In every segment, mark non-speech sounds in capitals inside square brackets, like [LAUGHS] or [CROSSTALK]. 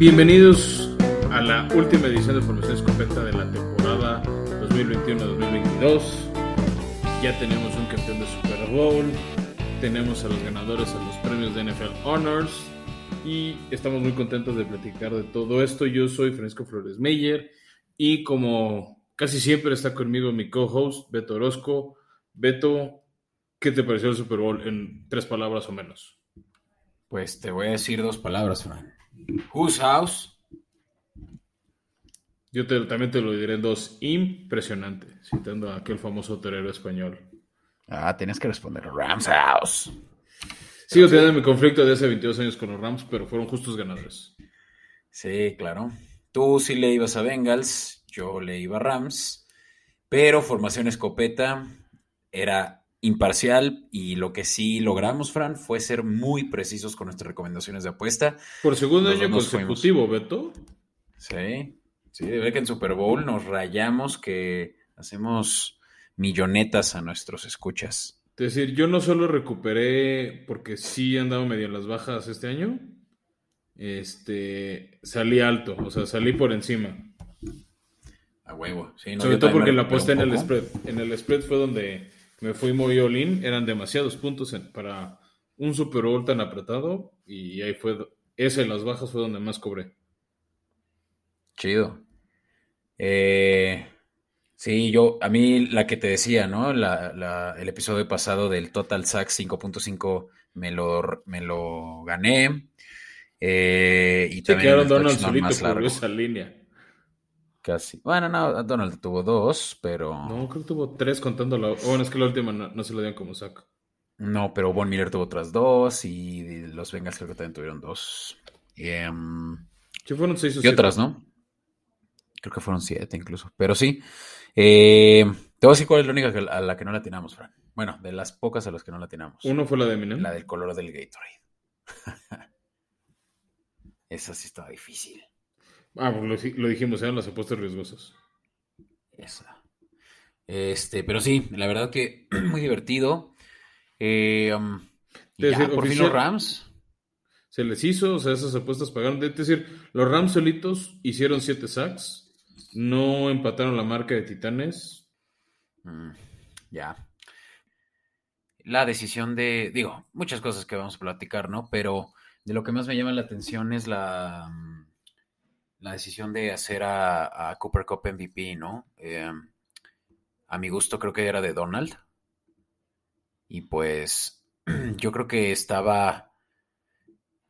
Bienvenidos a la última edición de Formación Escopeta de la temporada 2021-2022. Ya tenemos un campeón de Super Bowl, tenemos a los ganadores a los premios de NFL Honors y estamos muy contentos de platicar de todo esto. Yo soy Francisco Flores Meyer y como casi siempre está conmigo mi co-host Beto Orozco. Beto, ¿qué te pareció el Super Bowl en tres palabras o menos? Pues te voy a decir dos palabras, Fran. Whose house? Yo te- también te lo diré en dos. Impresionante, citando a aquel famoso torero español. Ah, tenías que responder. Rams house. Sigo teniendo mi conflicto de hace 22 años con los Rams, pero fueron justos ganadores. Sí, claro. Tú sí le ibas a Bengals, yo le iba a Rams, pero formación escopeta era imparcial y lo que sí logramos, Fran, fue ser muy precisos con nuestras recomendaciones de apuesta. Por segundo año nos consecutivo, Beto. Sí, sí, de ver que en Super Bowl nos rayamos que hacemos millonetas a nuestros escuchas. Es decir, yo no solo recuperé, porque sí he andado medio las bajas este año, este, salí alto, o sea, salí por encima. A huevo. Sí, no, Sobre todo porque la apuesta en el spread. En el spread fue donde me fui muy all-in, eran demasiados puntos en- para un Super Bowl tan apretado, y ahí fue, ese en las bajas fue donde más cobré. Chido. Eh, sí, yo, a mí la que te decía, ¿no? La, la- el episodio pasado del Total Sack 5.5 me lo, me lo gané. Eh, y Se también quedaron Donald solito largo. esa línea. Casi. Bueno, no, Donald tuvo dos, pero No, creo que tuvo tres contando la... Bueno, es que la última no, no se lo dieron como saco. no, pero Von Miller tuvo otras dos y los Bengals creo que también tuvieron dos. Em, Sí, fueron seis o y otras, ¿no? Creo que fueron siete incluso. Pero sí. Eh, te voy a decir cuál es la única que- a la que no la atinamos, Fran. Bueno, de las pocas a las que no la atinamos. Uno fue la de Eminem. La del color del Gatorade. [LAUGHS] Esa sí estaba difícil. Ah, pues lo, lo dijimos, eran las apuestas riesgosas. Esa. Este, pero sí, la verdad que [CLEARS THROAT] muy divertido. Eh, um, y ya, por fin los Rams. Se les hizo, o sea, esas apuestas pagaron. Es decir, los Rams solitos hicieron siete sacks, no empataron la marca de Titanes. Mm, ya. La decisión de, digo, muchas cosas que vamos a platicar, ¿no? Pero de lo que más me llama la atención es la, mm, la decisión de hacer a, a Cooper Cup MVP, ¿no? Eh, a mi gusto creo que era de Donald. Y pues [CLEARS THROAT] yo creo que estaba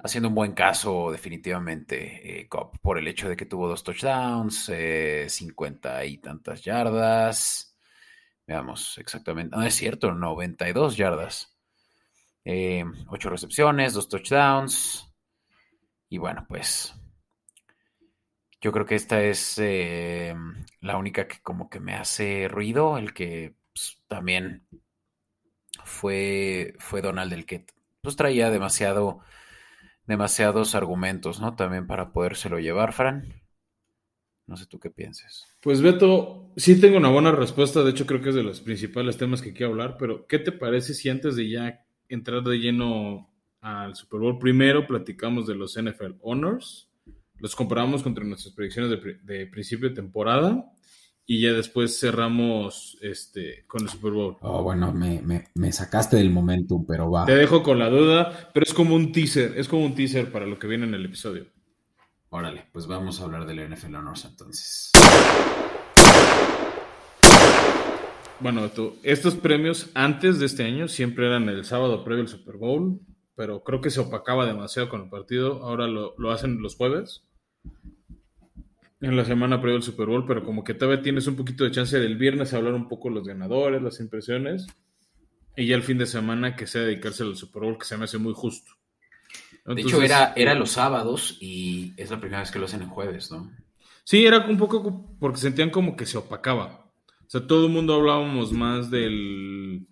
haciendo un buen caso definitivamente eh, por el hecho de que tuvo dos touchdowns, eh, 50 y tantas yardas. Veamos exactamente. No es cierto, 92 yardas. Eh, 8 recepciones, 2 touchdowns. Y bueno, pues yo creo que esta es eh, la única que como que me hace ruido. El que pues, también fue, fue Donald el que pues traía demasiado, demasiados argumentos, ¿no? También para podérselo llevar, Fran. No sé tú qué pienses. Pues Beto, sí tengo una buena respuesta, de hecho creo que es de los principales temas que quiero hablar, pero ¿qué te parece si antes de ya entrar de lleno al Super Bowl, primero platicamos de los NFL Honors, los comparamos contra nuestras predicciones de, pri- de principio de temporada y ya después cerramos este, con el Super Bowl? Oh, bueno, me, me- me sacaste del momentum, pero va. Te dejo con la duda, pero es como un teaser, es como un teaser para lo que viene en el episodio. Órale, pues vamos a hablar del NFL Honors entonces. Bueno, Beto, estos premios antes de este año siempre eran el sábado previo al Super Bowl, pero creo que se opacaba demasiado con el partido. Ahora lo, lo hacen los jueves, en la semana previo al Super Bowl, pero como que todavía tienes un poquito de chance del viernes a hablar un poco los ganadores, las impresiones, y ya el fin de semana que sea dedicarse al Super Bowl, que se me hace muy justo. De hecho, era, era los sábados y es la primera vez que lo hacen en jueves, ¿no? Sí, era un poco porque sentían como que se opacaba. O sea, todo el mundo hablábamos más del...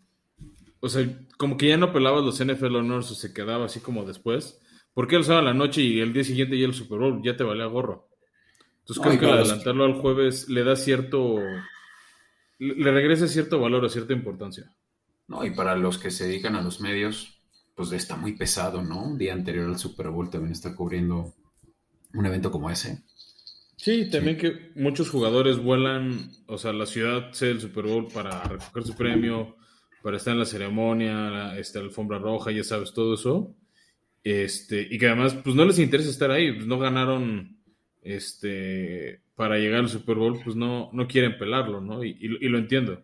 O sea, como que ya no pelabas los NFL Honors o se quedaba así como después. Porque el sábado a la noche y el día siguiente ya el Super Bowl ya te valía gorro. Entonces creo y que al adelantarlo al jueves le da cierto... Le regresa cierto valor o cierta importancia. No, y para los que se dedican a los medios, pues está muy pesado, ¿no? Un día anterior al Super Bowl también está cubriendo un evento como ese. Sí, también que muchos jugadores vuelan, o sea, la ciudad sea el Super Bowl para recoger su premio, para estar en la ceremonia, la, este, alfombra roja, ya sabes, todo eso. Este, y que además, pues no les interesa estar ahí, pues no ganaron este, para llegar al Super Bowl, pues no, no quieren pelarlo, ¿no? Y, y lo entiendo.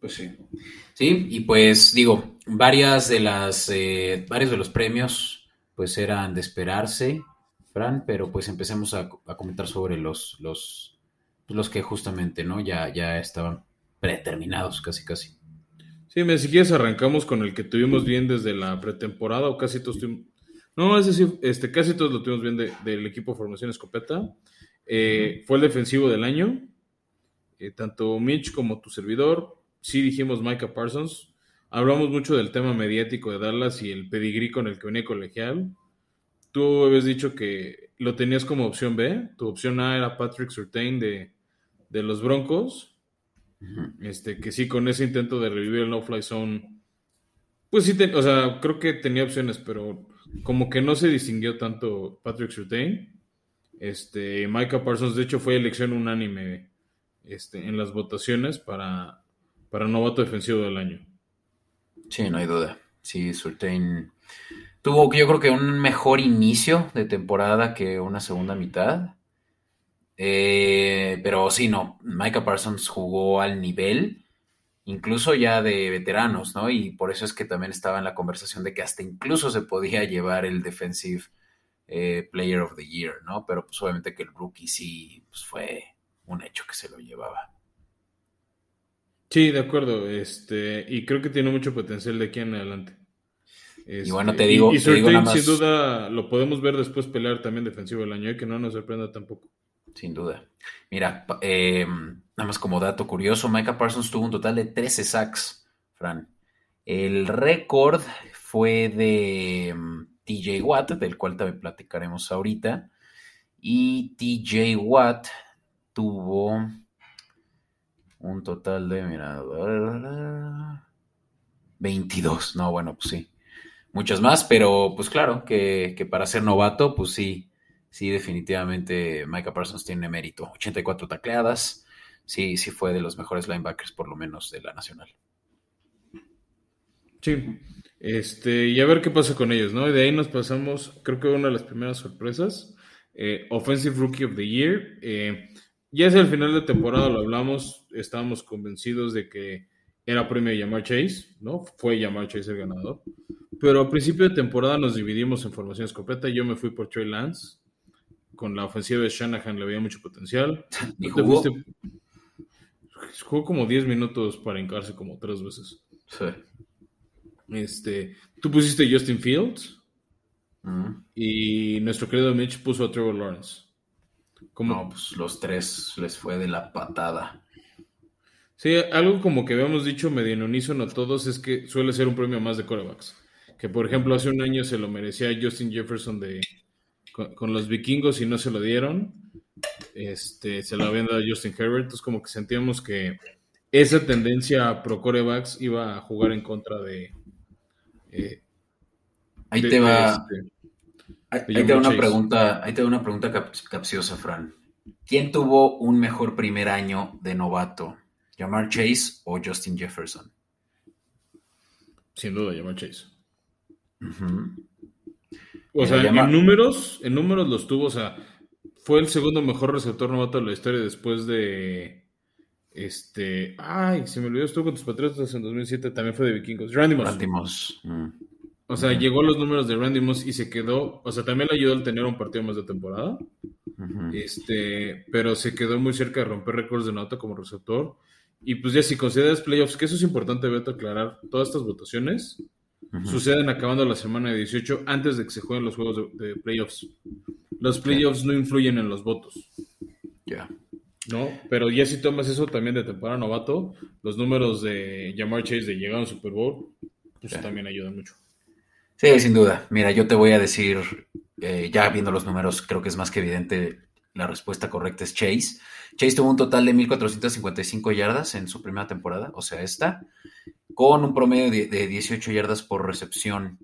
Pues sí. Sí, y pues digo, varias de las, eh, varios de los premios, pues eran de esperarse Fran, pero pues empecemos a, comentar sobre los, los, los que justamente, ¿no? Ya, ya estaban predeterminados, casi, casi. Sí, me, si quieres arrancamos con el que tuvimos bien desde la pretemporada, o casi todos tuvimos... No, es decir, este, casi todos lo tuvimos bien del equipo Formación Escopeta. Eh, fue el defensivo del año. Eh, tanto Mitch como tu servidor. Sí dijimos Micah Parsons. Hablamos mucho del tema mediático de Dallas y el pedigrí con el que venía colegial. Tú habías dicho que lo tenías como opción B. Tu opción A era Patrick Surtain de, los Broncos. Este, que sí, con ese intento de revivir el no-fly zone, pues sí, o sea, creo que tenía opciones, pero como que no se distinguió tanto Patrick Surtain. Este, Micah Parsons, de hecho, fue elección unánime este, en las votaciones para, para novato defensivo del año. Sí, no hay duda. Sí, Surtain Tuvo, yo creo que un mejor inicio de temporada que una segunda mitad. Eh, pero sí, no. Micah Parsons jugó al nivel, incluso ya de veteranos, ¿no? Y por eso es que también estaba en la conversación de que hasta incluso se podía llevar el Defensive eh, Player of the Year, ¿no? Pero pues obviamente que el rookie sí pues, fue un hecho que se lo llevaba. Sí, de acuerdo. Este, y creo que tiene mucho potencial de aquí en adelante y bueno, este, te digo. Sin duda, lo podemos ver después pelear también defensivo del año, y ¿eh? que no nos sorprenda tampoco. Sin duda. Mira, eh, nada más como dato curioso, Micah Parsons tuvo un total de 13 sacks, Fran. El récord fue de mm, TJ Watt, del cual también platicaremos ahorita. Y TJ Watt tuvo un total de, mira, 22. No, bueno, pues sí muchas más, pero pues claro, que, para ser novato, pues sí, sí, definitivamente Micah Parsons tiene mérito. 84 tacleadas, sí, sí fue de los mejores linebackers, por lo menos de la nacional. Sí, este, y a ver qué pasa con ellos, ¿no? Y de ahí nos pasamos, creo que una de las primeras sorpresas, eh, Offensive Rookie of the Year. Eh, ya es el final de temporada, lo hablamos, estábamos convencidos de que era premio Yamar Chase, ¿no? Fue Yamar Chase el ganador. Pero a principio de temporada nos dividimos en formaciones completas. Yo me fui por Trey Lance. Con la ofensiva de Shanahan le veía mucho potencial. ¿Y jugó? jugó como 10 minutos para encarse como tres veces. Sí. Este, tú pusiste Justin Fields. Mm. Y nuestro querido Mitch puso a Trevor Lawrence. No, pues los tres les fue de la patada. Sí, algo como que habíamos dicho medio en unísono a todos es que suele ser un premio más de corebacks que por ejemplo hace un año se lo merecía Justin Jefferson de con, los vikingos y no se lo dieron. Este, se lo habían dado a Justin Herbert. Entonces, como que sentíamos que esa tendencia pro corebacks iba a jugar en contra de. Eh, ahí te va. Este, ahí, te va una pregunta, ahí te una pregunta capciosa, Fran. ¿Quién tuvo un mejor primer año de novato? ¿Jamar Chase o Justin Jefferson? Sin duda, Jamar Chase. O sea, en números, en números los tuvo, o sea, fue el segundo mejor receptor novato de la historia después de este, ay, se me olvidó, estuvo con tus Patriotas en 2007, también fue de Vikingos. Randy Moss. Mm. O sea, llegó a los números de Randy Moss y se quedó, o sea, también le ayudó al tener un partido más de temporada. Este, pero se quedó muy cerca de romper récords de nota como receptor. Y pues ya si consideras playoffs, que eso es importante, Beto, aclarar, todas estas votaciones suceden acabando la semana de 18 antes de que se jueguen los juegos de, playoffs. Los playoffs no influyen en los votos. Ya. ¿No? Pero ya si tomas eso también de temporada novato, los números de Jamar Chase de llegar a un Super Bowl, pues también ayudan mucho. Sí, sin duda. Mira, yo te voy a decir, eh, ya viendo los números, creo que es más que evidente la respuesta correcta es Chase. Chase tuvo un total de 1.455 yardas en su primera temporada, o sea, esta con un promedio de, 18 yardas por recepción.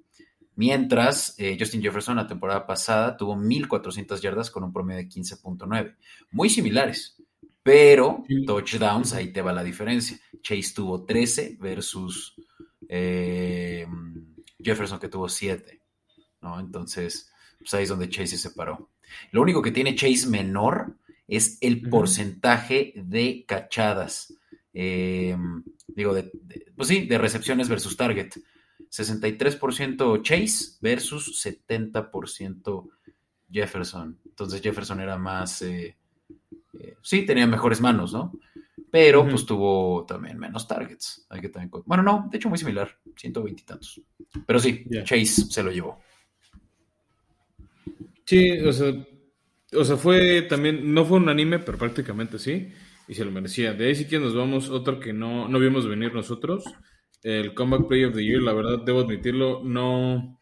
Mientras eh, Justin Jefferson la temporada pasada tuvo 1.400 yardas con un promedio de 15.9. Muy similares, pero touchdowns, ahí te va la diferencia. Chase tuvo 13 versus eh, Jefferson que tuvo 7. ¿no? Entonces, pues ahí es donde Chase se separó. Lo único que tiene Chase menor es el porcentaje de cachadas. Eh, digo, pues sí, de recepciones versus target. 63% Chase versus 70% Jefferson. Entonces Jefferson era más, eh, eh, sí, tenía mejores manos, ¿no? Pero pues tuvo también menos targets. Hay que también, bueno, no, de hecho muy similar, 120 y tantos. Pero sí, Chase se lo llevó. Sí, o sea, o sea, fue también, no fue un anime, pero prácticamente sí, y se lo merecía. De ahí sí que nos vamos, otro que no, no vimos venir nosotros, el Comeback Player of the Year, la verdad, debo admitirlo, no,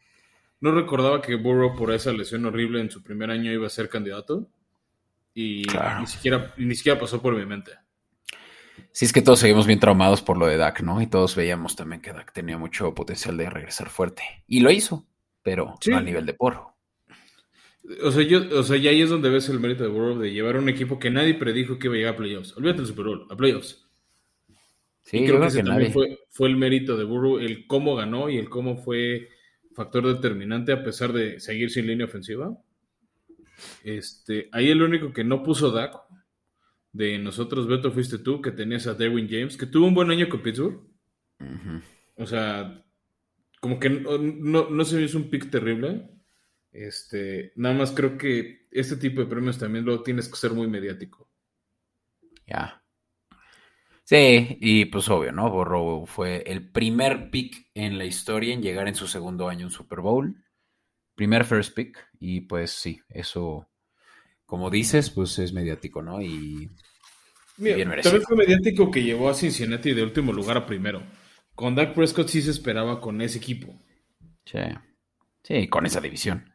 no recordaba que Burrow por esa lesión horrible en su primer año iba a ser candidato. Y ni, siquiera, ni siquiera pasó por mi mente. Sí, es que todos seguimos bien traumados por lo de Dak, ¿no? Y todos veíamos también que Dak tenía mucho potencial de regresar fuerte. Y lo hizo, pero no a nivel de porro. O sea, yo, o sea, ya ahí es donde ves el mérito de Burrow de llevar un equipo que nadie predijo que iba a llegar a playoffs. Olvídate del Super Bowl, a playoffs. Sí, creo que ese también fue, el mérito de Burrow, el cómo ganó y el cómo fue factor determinante a pesar de seguir sin línea ofensiva. Este, ahí el único que no puso Dak de nosotros, Beto, fuiste tú, que tenías a Derwin James, que tuvo un buen año con Pittsburgh. O sea, como que no, no, se me hizo un pick terrible. Este, nada más creo que este tipo de premios también lo tienes que ser muy mediático. Ya. Sí, y pues obvio, ¿no? Borro fue el primer pick en la historia en llegar en su segundo año un Super Bowl. Primer first pick. Y pues sí, eso, como dices, pues es mediático, ¿no? Y bien merecido. También fue mediático que llevó a Cincinnati de último lugar a primero. Con Dak Prescott sí se esperaba con ese equipo. Sí. Sí, con esa división.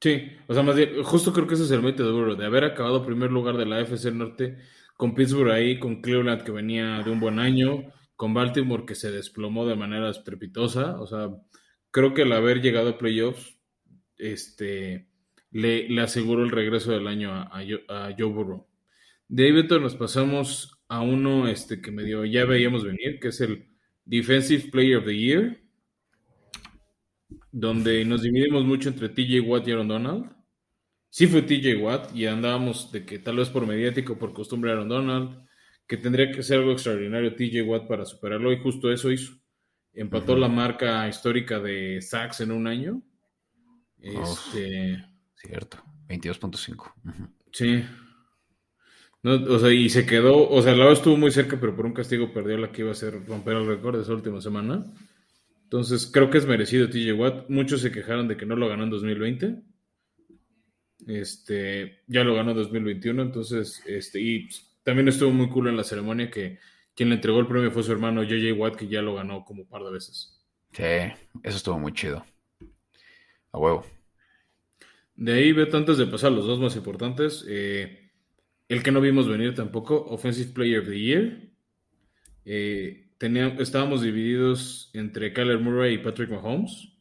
Sí, o sea, más bien, justo creo que ese es el mérito de Burrow, de haber acabado primer lugar de la FC Norte con Pittsburgh ahí, con Cleveland que venía de un buen año, con Baltimore que se desplomó de manera estrepitosa. O sea, creo que el haber llegado a playoffs este, le, aseguró el regreso del año a, a, Joe Burrow. De ahí, Beto, nos pasamos a uno este, que medio ya veíamos venir, que es el Defensive Player of the Year, donde nos dividimos mucho entre TJ Watt y Aaron Donald sí fue TJ Watt y andábamos de que tal vez por mediático, por costumbre Aaron Donald, que tendría que ser algo extraordinario TJ Watt para superarlo y justo eso hizo. Empató la marca histórica de sacks en un año. Este, cierto, 22.5. Sí. o sea, y se quedó, o sea, la estuvo muy cerca, pero por un castigo perdió la que iba a ser romper el récord de esa última semana. Entonces, creo que es merecido TJ Watt. Muchos se quejaron de que no lo ganó en 2020 este, ya lo ganó en 2021, entonces, este, y también estuvo muy cool en la ceremonia que quien le entregó el premio fue su hermano JJ Watt, que ya lo ganó como un par de veces. Sí, eso estuvo muy chido. A huevo. De ahí, Beto, antes de pasar los dos más importantes, eh, el que no vimos venir tampoco, Offensive Player of the Year. Eh, estábamos divididos entre Kyler Murray y Patrick Mahomes.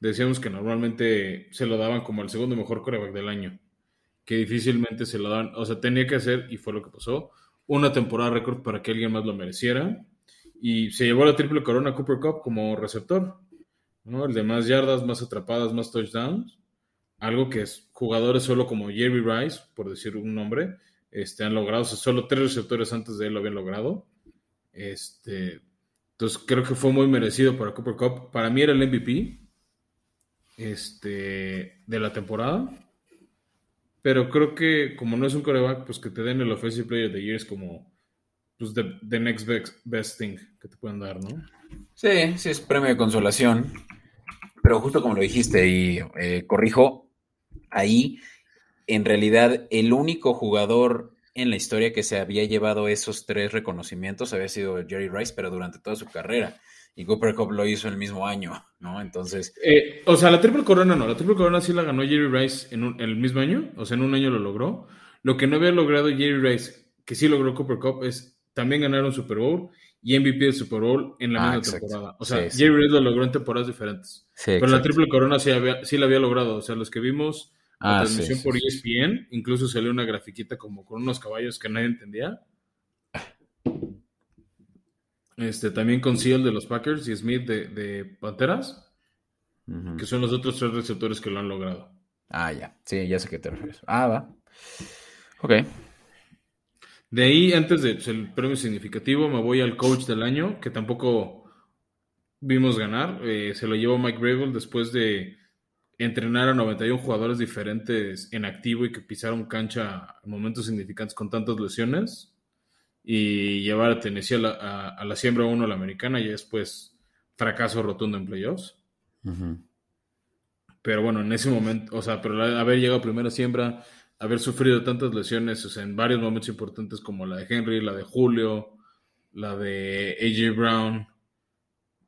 Decíamos que normalmente se lo daban como el segundo mejor coreback del año, que difícilmente se lo dan, o sea, tenía que hacer, y fue lo que pasó, una temporada récord para que alguien más lo mereciera, y se llevó la triple corona Cooper Cup como receptor, ¿no? El de más yardas, más atrapadas, más touchdowns, algo que es jugadores solo como Jerry Rice, por decir un nombre, este, han logrado, solo tres receptores antes de él lo habían logrado, este, entonces creo que fue muy merecido para Cooper Cup, para mí era el MVP, este, de la temporada. Pero creo que como no es un coreback, pues que te den el Offensive Player the Year es como pues the, next best, thing que te pueden dar, ¿no? Sí, sí es premio de consolación. Pero justo como lo dijiste y eh, corrijo, ahí en realidad el único jugador en la historia que se había llevado esos tres reconocimientos había sido Jerry Rice, pero durante toda su carrera y Cooper Cup lo hizo el mismo año, ¿no? Entonces. Eh, o sea, la triple corona no, la triple corona sí la ganó Jerry Rice en, el mismo año, o sea, en un año lo logró. Lo que no había logrado Jerry Rice, que sí logró Cooper Cup, es también ganaron Super Bowl y MVP del Super Bowl en la ah, misma temporada. O sea, Jerry Reed lo logró en temporadas diferentes. Pero la triple corona sí, había, sí la había logrado. O sea, los que vimos la ah, transmisión por ESPN, incluso salió una grafiquita como con unos caballos que nadie entendía. Este, también con Seal de los Packers y Smith de, Panteras, que son los otros tres receptores que lo han logrado. Ah, ya. Sí, ya sé qué te refieres. Ah, va. Ok. De ahí, antes del pues, premio significativo, me voy al coach del año, que tampoco vimos ganar. Eh, se lo llevó Mike Gravel después de entrenar a 91 jugadores diferentes en activo y que pisaron cancha en momentos significantes con tantas lesiones y llevar a Tennessee a la, siembra 1 a la americana y después fracaso rotundo en playoffs. Pero bueno, en ese momento, o sea, pero haber llegado a primera siembra, haber sufrido tantas lesiones, o sea, en varios momentos importantes como la de Henry, la de Julio, la de AJ Brown,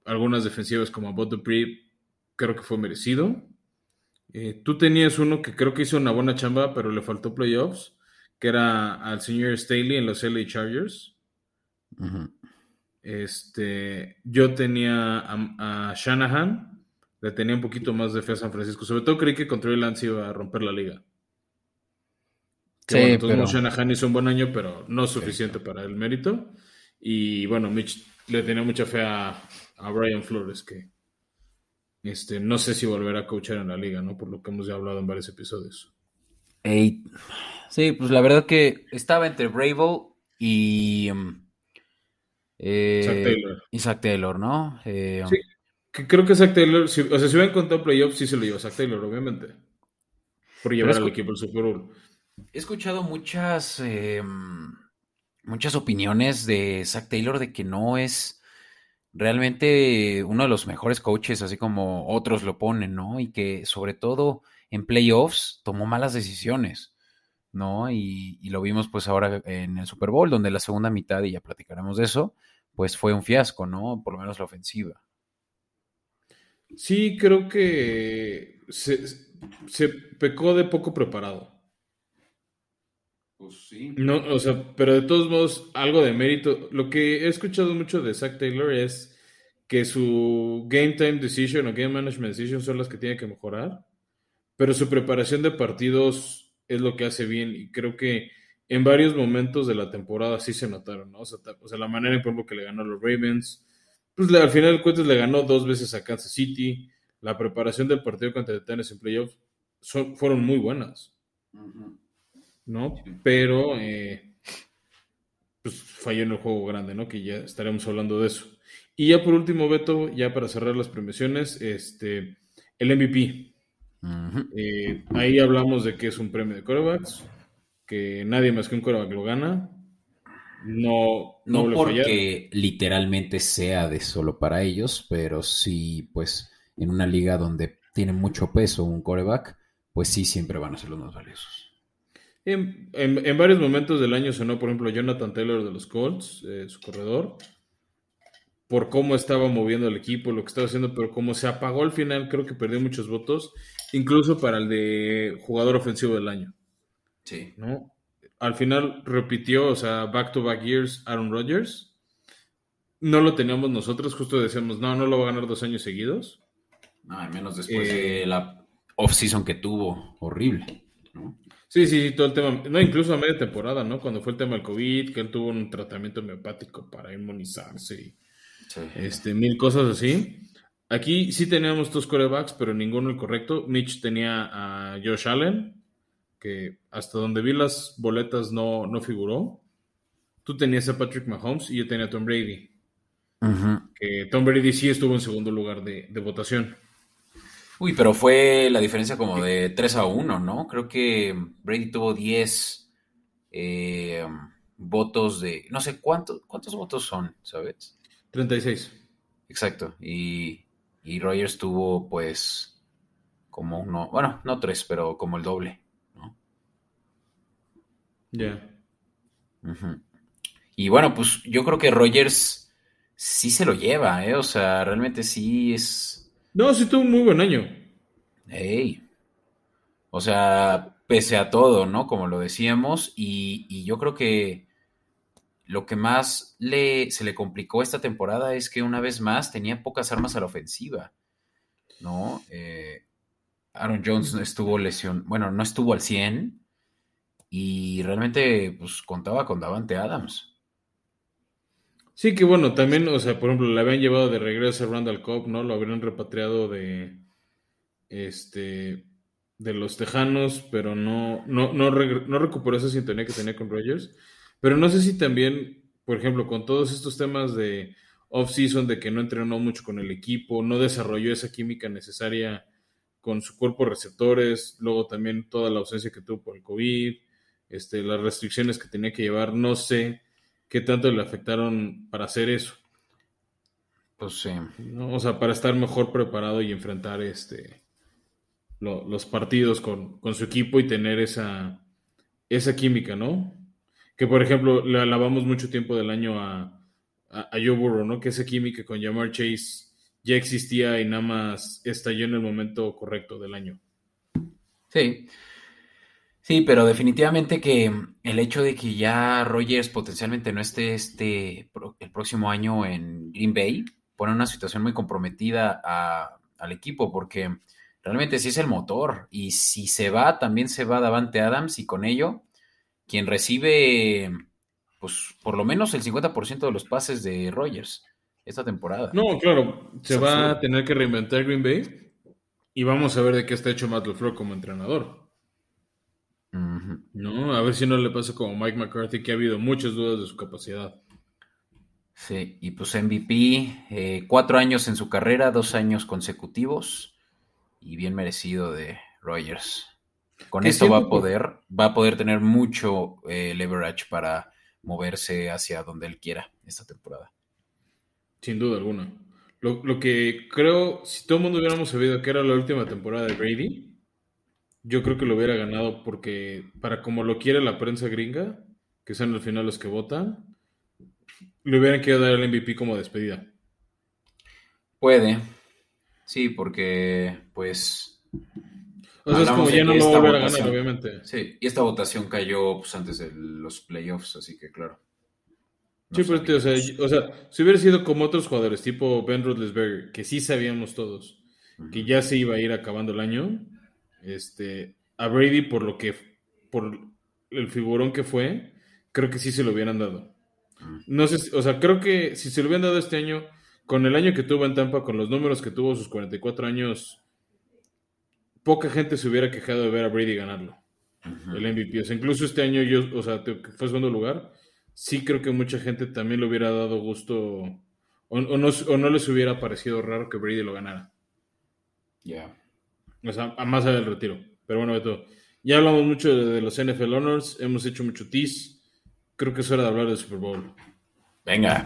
algunas defensivas como Bot Dupree, creo que fue merecido. Eh, tú tenías uno que creo que hizo una buena chamba, pero le faltó playoffs, que era al señor Staley en los LA Chargers. Este, yo tenía a, Shanahan, le tenía un poquito más de fe a San Francisco. Sobre todo creí que contra el Lance iba a romper la liga. sí, pero... Shanahan hizo un buen año, pero no suficiente para el mérito. Y bueno, Mitch le tenía mucha fe a, a Brian Flores, que este, no sé si volverá a coachar en la liga, ¿no? Por lo que hemos ya hablado en varios episodios. Sí, pues la verdad que estaba entre Bravo y. Um, eh, Zach Taylor. Y Zach Taylor, ¿no? Eh, sí, que creo que Zach Taylor, o sea, si hubieran contado playoffs, sí se lo llevó Zach Taylor, obviamente. Por llevar al equipo al Super Bowl. He escuchado muchas. Eh, muchas opiniones de Zach Taylor de que no es realmente uno de los mejores coaches, así como otros lo ponen, ¿no? Y que sobre todo en playoffs tomó malas decisiones, ¿no? Y, lo vimos pues ahora en el Super Bowl, donde la segunda mitad, y ya platicaremos de eso, pues fue un fiasco, ¿no? Por lo menos la ofensiva. Sí, creo que se, se pecó de poco preparado. Pues sí. No, o sea, pero de todos modos, algo de mérito. Lo que he escuchado mucho de Zach Taylor es que su game time decision o game management decision son las que tiene que mejorar, pero su preparación de partidos es lo que hace bien y creo que en varios momentos de la temporada sí se notaron, ¿no? O sea, la manera, por ejemplo, que le ganó a los Ravens, pues al final de cuentas le ganó dos veces a Kansas City, la preparación del partido contra Titanes en playoffs fueron muy buenas. ¿No? Pero eh, pues falló en el juego grande, ¿no? Que ya estaremos hablando de eso. Y ya por último, Beto, ya para cerrar las premiaciones, este, el MVP. Eh, ahí hablamos de que es un premio de corebacks, que nadie más que un coreback lo gana. No, no, porque literalmente sea de solo para ellos, pero sí, pues en una liga donde tiene mucho peso un coreback, pues sí siempre van a ser los más valiosos. En, varios momentos del año sonó, por ejemplo, Jonathan Taylor de los Colts, eh, su corredor, por cómo estaba moviendo el equipo, lo que estaba haciendo, pero como se apagó al final, creo que perdió muchos votos, incluso para el de jugador ofensivo del año. Sí. ¿no? Al final repitió, o sea, back to back years Aaron Rodgers. No lo teníamos nosotros, justo decíamos, no, no lo va a ganar dos años seguidos. No, menos después de eh, la off-season que tuvo, horrible. ¿no? Sí, sí, todo el tema, no, incluso a media temporada, ¿no? Cuando fue el tema del COVID, que él tuvo un tratamiento homeopático para inmunizarse y este, mil cosas así. Aquí sí teníamos dos corebacks, pero ninguno el correcto. Mitch tenía a Josh Allen, que hasta donde vi las boletas no, no figuró. Tú tenías a Patrick Mahomes y yo tenía a Tom Brady. Que Tom Brady sí estuvo en segundo lugar de, de votación. Uy, pero fue la diferencia como de 3 a 1, ¿no? Creo que Brady tuvo 10 eh, votos de... No sé, ¿cuántos, ¿cuántos votos son, sabes? 36. Exacto. Y, y Rogers tuvo pues como uno, bueno, no tres, pero como el doble, ¿no? Ya. Y bueno, pues yo creo que Rogers sí se lo lleva, ¿eh? O sea, realmente sí es no, sí tuvo un muy buen año. Ey. O sea, pese a todo, ¿no? Como lo decíamos, y, yo creo que lo que más le, se le complicó esta temporada es que una vez más tenía pocas armas a la ofensiva, ¿no? Eh, Aaron Jones estuvo lesión, bueno, no estuvo al 100 y realmente pues contaba con Davante Adams. Sí, que bueno, también, o sea, por ejemplo, le habían llevado de regreso a Randall Cobb, ¿no? Lo habrían repatriado de este de los Tejanos, pero no, no, no, no recuperó esa sintonía que tenía con Rogers. Pero no sé si también, por ejemplo, con todos estos temas de off-season, de que no entrenó mucho con el equipo, no desarrolló esa química necesaria con su cuerpo receptores, luego también toda la ausencia que tuvo por el COVID, este, las restricciones que tenía que llevar, no sé qué tanto le afectaron para hacer eso. Pues sí. O sea, para estar mejor preparado y enfrentar este los partidos con, su equipo y tener esa, esa química, ¿no? Que por ejemplo, le alabamos mucho tiempo del año a, a, Joe Burrow, ¿no? Que esa química con Jamar Chase ya existía y nada más estalló en el momento correcto del año. Sí. Sí, pero definitivamente que el hecho de que ya Rogers potencialmente no esté este el próximo año en Green Bay pone una situación muy comprometida al equipo porque realmente sí es el motor y si se va también se va Davante Adams y con ello quien recibe pues por lo menos el 50% de los pases de Rogers esta temporada. No, claro, se va a tener que reinventar Green Bay y vamos a ver de qué está hecho Matt LaFleur como entrenador. No, a ver si no le pasa como Mike McCarthy, que ha habido muchas dudas de su capacidad. Sí, y pues MVP, eh, cuatro años en su carrera, dos años consecutivos y bien merecido de Rogers. Con esto va a poder, va a poder tener mucho eh, leverage para moverse hacia donde él quiera esta temporada. Sin duda alguna. Lo, lo que creo, si todo el mundo hubiéramos sabido que era la última temporada de Brady, yo creo que lo hubiera ganado porque para como lo quiere la prensa gringa, que son al final los que votan, le hubieran querido dar el MVP como despedida. Puede. Sí, porque pues... O sea, es como ya no lo volver a ganar, obviamente. Sí, y esta votación cayó pues, antes de los playoffs, así que claro. sí, pero o sea, o sea, si hubiera sido como otros jugadores, tipo Ben Roethlisberger, que sí sabíamos todos que ya se iba a ir acabando el año, este, a Brady por lo que, por el figurón que fue, creo que sí se lo hubieran dado. No sé, o sea, creo que si se lo hubieran dado este año, con el año que tuvo en Tampa, con los números que tuvo sus 44 años, poca gente se hubiera quejado de ver a Brady ganarlo. El MVP. O sea, incluso este año yo, o sea, fue segundo lugar. Sí creo que mucha gente también le hubiera dado gusto o, no, o no, les hubiera parecido raro que Brady lo ganara. Ya. O sea, a más allá del retiro. Pero bueno, Beto, ya hablamos mucho de, los NFL Honors, hemos hecho mucho tease. Creo que es hora de hablar del Super Bowl. Venga.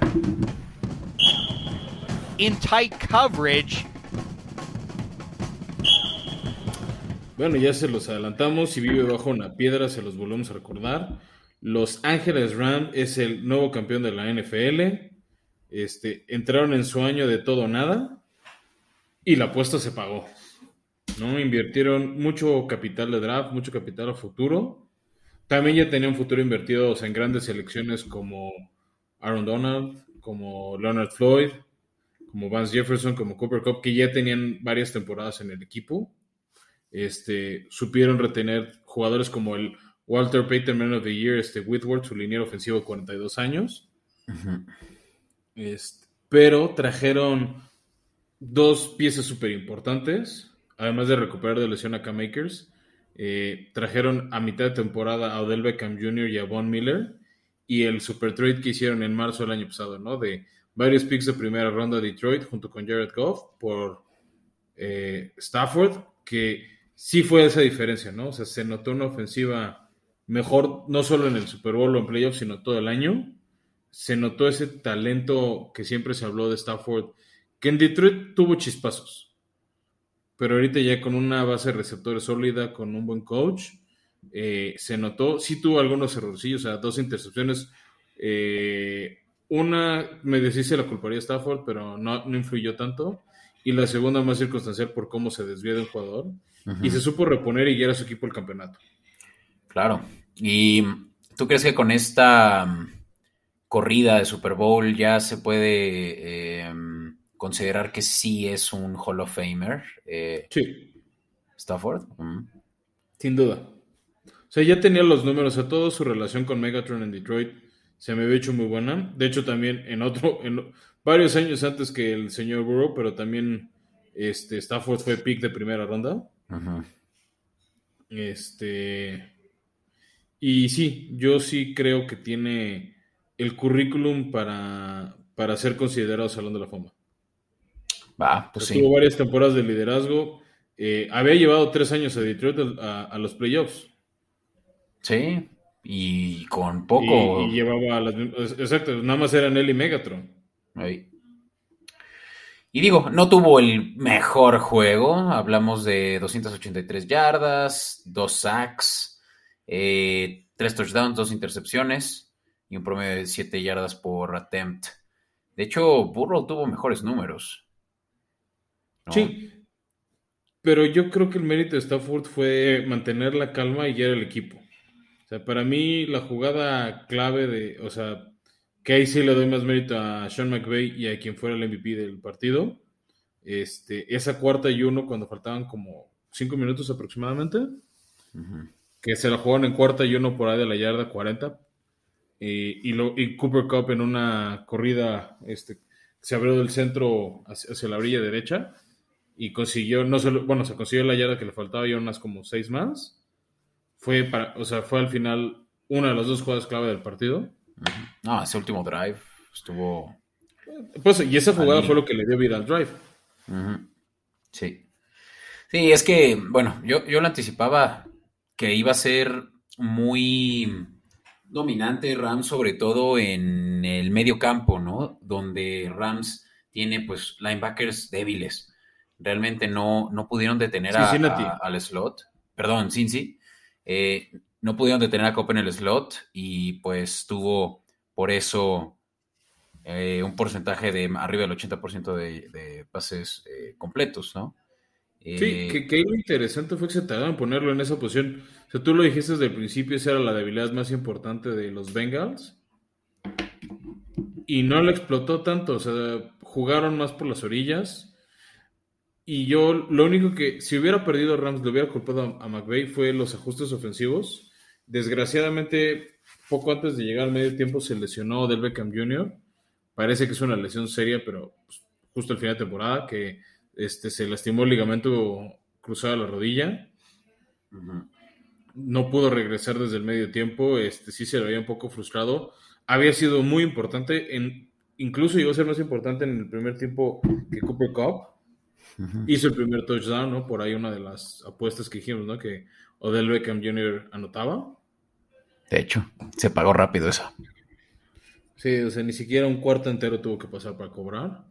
In tight coverage. Bueno, ya se los adelantamos. Si vive bajo una piedra, se los volvemos a recordar. Los Ángeles Rams es el nuevo campeón de la NFL. Este, entraron en su año de todo o nada. Y la apuesta se pagó. ¿No? Invirtieron mucho capital de draft, mucho capital a futuro. También ya tenían futuro invertido en grandes selecciones como Aaron Donald, como Leonard Floyd, como Vance Jefferson, como Cooper Cup, que ya tenían varias temporadas en el equipo. Este, supieron retener jugadores como el Walter Payton Man of the Year, este Whitworth, su liniero ofensivo de 42 años. Este, pero trajeron dos piezas súper importantes además de recuperar de lesión a Cam Makers, eh, trajeron a mitad de temporada a Odell Beckham Jr. y a Von Miller y el super trade que hicieron en marzo del año pasado, ¿no? De varios picks de primera ronda de Detroit junto con Jared Goff por eh, Stafford, que sí fue esa diferencia, ¿no? O sea, se notó una ofensiva mejor, no solo en el Super Bowl o en playoffs, sino todo el año. Se notó ese talento que siempre se habló de Stafford, que en Detroit tuvo chispazos pero ahorita ya con una base de receptores sólida, con un buen coach, eh, se notó, sí tuvo algunos errorcillos, o sea, dos intercepciones. Eh, una me deshice la culparía a Stafford, pero no, no, influyó tanto. Y la segunda más circunstancial por cómo se desvía de un jugador. Y se supo reponer y guiar a su equipo el campeonato. Claro. ¿Y tú crees que con esta corrida de Super Bowl, ya se puede eh, considerar que sí es un Hall of Famer. Eh, Sí, Stafford. Mm. sin duda. O sea, ya tenía los números, a toda su relación con Megatron en Detroit se me había hecho muy buena. De hecho, también en otro, en varios años antes que el señor Burrow, pero también este, Stafford fue pick de primera ronda. Este. Y sí, yo sí creo que tiene el currículum para, para ser considerado Salón de la Fama. Va, pues sí. Varias temporadas de liderazgo. eh, había llevado tres años a Detroit a, a los playoffs. Sí, y con poco. Y, y llevaba las Exacto, nada más eran él y Megatron. Ahí. Y digo, no tuvo el mejor juego. Hablamos de 283 yardas, dos sacks, eh, tres touchdowns, dos intercepciones y un promedio de 7 yardas por attempt. De hecho, Burrow tuvo mejores números. ¿No? Sí. Pero yo creo que el mérito de Stafford fue mantener la calma y guiar el equipo. O sea, para mí la jugada clave de, o sea, que ahí sí le doy más mérito a Sean McVay y a quien fuera el MVP del partido. Este, esa cuarta y uno cuando faltaban como cinco minutos aproximadamente, que se la jugaron en cuarta y uno por ahí de la yarda 40. eh, y, lo, y Cooper Cup en una corrida este, se abrió del centro hacia, hacia la orilla derecha y consiguió, no solo, bueno, se consiguió la yarda que le faltaba y unas como seis más. Fue para, o sea, fue al final una de las dos jugadas clave del partido. No, ese último drive estuvo. Pues, y esa jugada fue lo que le dio vida al drive. Sí. Sí, es que, bueno, yo, yo lo anticipaba que iba a ser muy dominante Rams, sobre todo en el medio campo, ¿no? Donde Rams tiene, pues, linebackers débiles. Realmente no, no pudieron detener a- al slot. Perdón, Cincy. Eh, no pudieron detener a Copa en el slot y pues tuvo por eso eh, un porcentaje de arriba del 80% de, de pases eh, completos, ¿no? Sí, Eh, que, lo interesante fue que se tardaron en ponerlo en esa posición. O sea, tú lo dijiste desde el principio, esa era la debilidad más importante de los Bengals. Y no la explotó tanto, o sea, jugaron más por las orillas. Y yo, lo único que, si hubiera perdido Rams, le hubiera culpado a, a McVay fue los ajustes ofensivos. Desgraciadamente, poco antes de llegar al medio tiempo se lesionó Del Beckham Jr. Parece que es una lesión seria, pero pues, justo al final de temporada, que este, se lastimó el ligamento cruzado de la rodilla. No pudo regresar desde el medio tiempo. Este, sí se lo había un poco frustrado. Había sido muy importante, en, incluso llegó a ser más importante en el primer tiempo que Cooper Cup. Hizo el primer touchdown, ¿no? Por ahí una de las apuestas que dijimos, ¿no? Que Odell Beckham Jr. anotaba. De hecho, se pagó rápido eso. Sí, o sea, ni siquiera un cuarto entero tuvo que pasar para cobrar.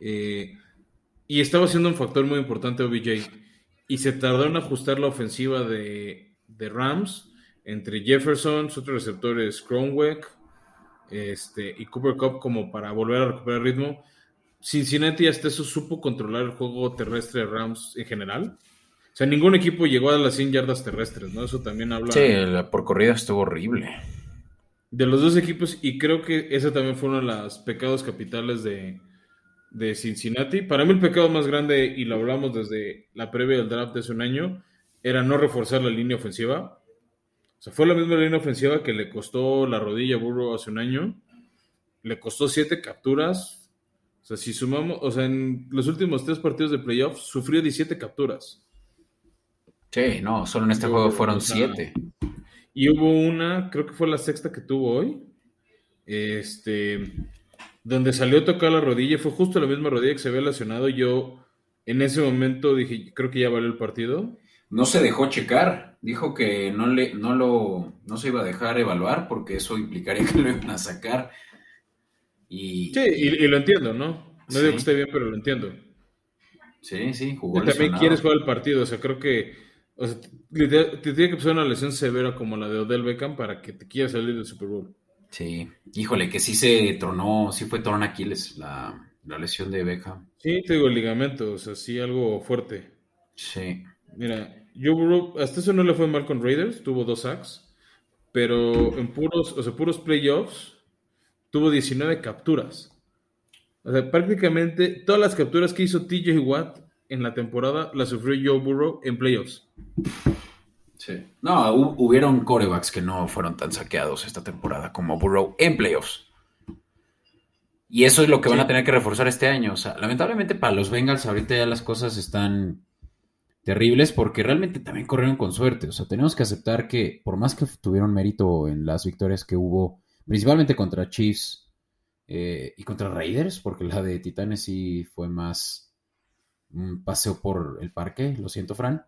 Eh, y estaba siendo un factor muy importante OBJ. Y se tardó en ajustar la ofensiva de, de Rams entre Jefferson, su otro receptor es Cronwick este, y Cooper Cup como para volver a recuperar ritmo. Cincinnati hasta eso supo controlar el juego terrestre de Rams en general. O sea, ningún equipo llegó a las 100 yardas terrestres, ¿no? Eso también habla Sí, la por corrida estuvo horrible. de los dos equipos y creo que ese también fue uno de los pecados capitales de, de Cincinnati. Para mí el pecado más grande, y lo hablamos desde la previa del draft de hace un año, era no reforzar la línea ofensiva. O sea, fue la misma línea ofensiva que le costó la rodilla a Burrow hace un año. Le costó siete capturas. O sea, si sumamos, o sea, en los últimos tres partidos de playoffs sufrió 17 capturas. Sí, no, solo en este Yo, juego fueron o sea, siete. Y hubo una, creo que fue la sexta que tuvo hoy, este, donde salió a tocar la rodilla, fue justo la misma rodilla que se había lesionado. Yo en ese momento dije, creo que ya valió el partido. No se dejó checar, dijo que no le, no lo, no se iba a dejar evaluar porque eso implicaría [LAUGHS] que lo iban a sacar. Y Sí, y, y lo entiendo, ¿no? No Sí. digo que esté bien, pero lo entiendo. sí, sí, Y jugó también lesionado. quieres jugar el partido, o sea, creo que o sea, te, te tiene que pasar una lesión severa como la de Odell Beckham para que te quieras salir del Super Bowl. Sí, híjole, que sí se tronó, sí fue tron Aquiles la, la lesión de Beckham. Sí, te digo el ligamento, o sea, sí, algo fuerte. Sí, Mira, Burrow, hasta eso no le fue mal con Raiders, tuvo dos sacks, pero en puros, o sea, puros playoffs, tuvo 19 capturas. O sea, prácticamente todas las capturas que hizo TJ Watt en la temporada las sufrió Joe Burrow en playoffs. Sí. No, hubieron corebacks que no fueron tan saqueados esta temporada como Burrow en playoffs. Y eso es lo que van a tener que reforzar este año. O sea, lamentablemente para los Bengals ahorita ya las cosas están terribles porque realmente también corrieron con suerte. O sea, tenemos que aceptar que por más que tuvieron mérito en las victorias que hubo, principalmente contra Chiefs eh, y contra Raiders, porque la de Titanes sí fue más un paseo por el parque, lo siento, Fran.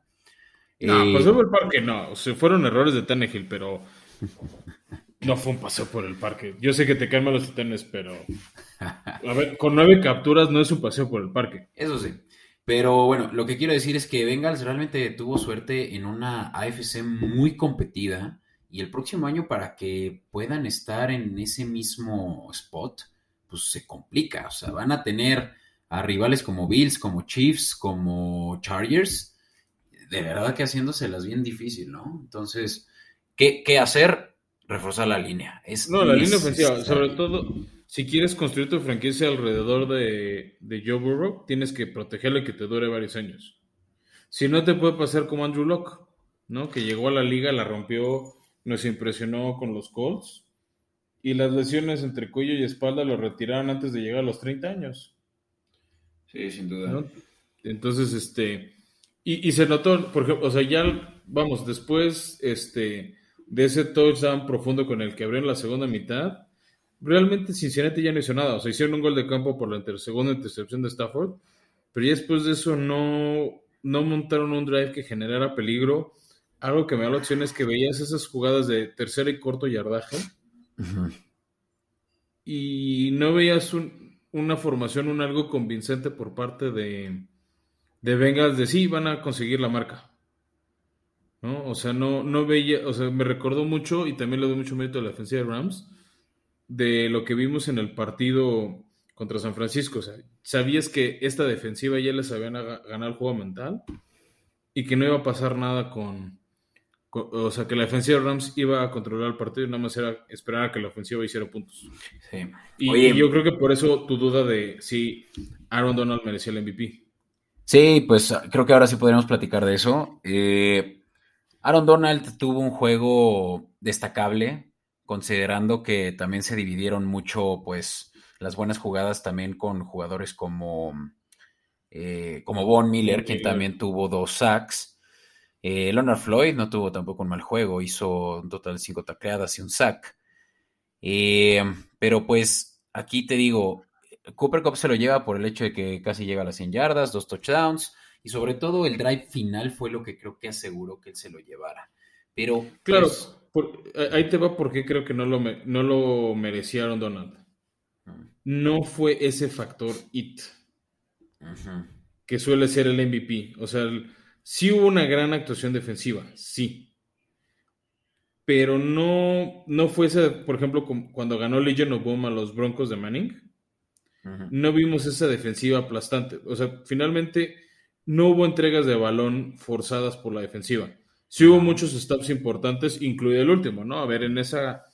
No, eh, paseo por el parque no, o sea, fueron errores de Tannehill, pero [LAUGHS] no fue un paseo por el parque. Yo sé que te caen mal los titanes, pero [LAUGHS] a ver, con nueve capturas no es un paseo por el parque. Eso sí. Pero bueno, lo que quiero decir es que Bengals realmente tuvo suerte en una AFC muy competida y el próximo año para que puedan estar en ese mismo spot, pues se complica. O sea, van a tener a rivales como Bills, como Chiefs, como Chargers, de verdad que haciéndoselas bien difícil, ¿no? Entonces, ¿qué, qué hacer? reforzar la línea. Es no, la línea ofensiva, sobre todo si quieres construir tu franquicia alrededor de, de Joe Burrow, tienes que protegerle y que te dure varios años. Si no, te puede pasar como Andrew Locke, ¿no? Que llegó a la liga, la rompió, nos impresionó con los Colts y las lesiones entre cuello y espalda lo retiraron antes de llegar a los 30 años. Sí, sin duda. Entonces, este, y, y, se notó, porque, o sea, ya, vamos, después, este, de ese touchdown profundo con el que abrieron la segunda mitad, realmente Cincinnati ya no hizo nada. O sea, hicieron un gol de campo por la segunda intercepción de Stafford, pero ya después de eso no, no montaron un drive que generara peligro. Algo que me da la opción es que veías esas jugadas de tercera y corto yardaje y no veías una formación, un algo convincente por parte de, de Bengals de sí, van a conseguir la marca. ¿no? O sea, no, no veía, o sea, me recordó mucho y también le doy mucho mérito a la defensiva de Rams de lo que vimos en el partido contra San Francisco. O sea, sabías que esta defensiva ya les habían ganado el juego mental y que no iba a pasar nada con, o sea, que la defensiva de Rams iba a controlar el partido y nada más era esperar a que la ofensiva hiciera puntos. Sí. Y, yo creo que por eso tu duda de si Aaron Donald merecía el MVP. Sí, pues creo que ahora sí podríamos platicar de eso. Eh, Aaron Donald tuvo un juego destacable, considerando que también se dividieron mucho, pues, las buenas jugadas también con jugadores como, eh, como Von Miller, quien también tuvo dos sacks. Eh, Leonard Floyd no tuvo tampoco un mal juego, hizo un total de cinco tacleadas y un sack. Eh, pero pues aquí te digo, Cooper Cup se lo lleva por el hecho de que casi llega a las 100 yardas, dos touchdowns. Y sobre todo el drive final fue lo que creo que aseguró que él se lo llevara. Pero. Claro, pues, ahí te va porque creo que no lo, no lo merecieron Donald. No fue ese factor IT. Que suele ser el MVP. O sea, sí hubo una gran actuación defensiva, sí. Pero no, no fue ese, por ejemplo, cuando ganó Legion of Boom a los Broncos de Manning. No vimos esa defensiva aplastante. O sea, finalmente no hubo entregas de balón forzadas por la defensiva. Sí hubo muchos stops importantes, incluido el último, ¿no? A ver, en esa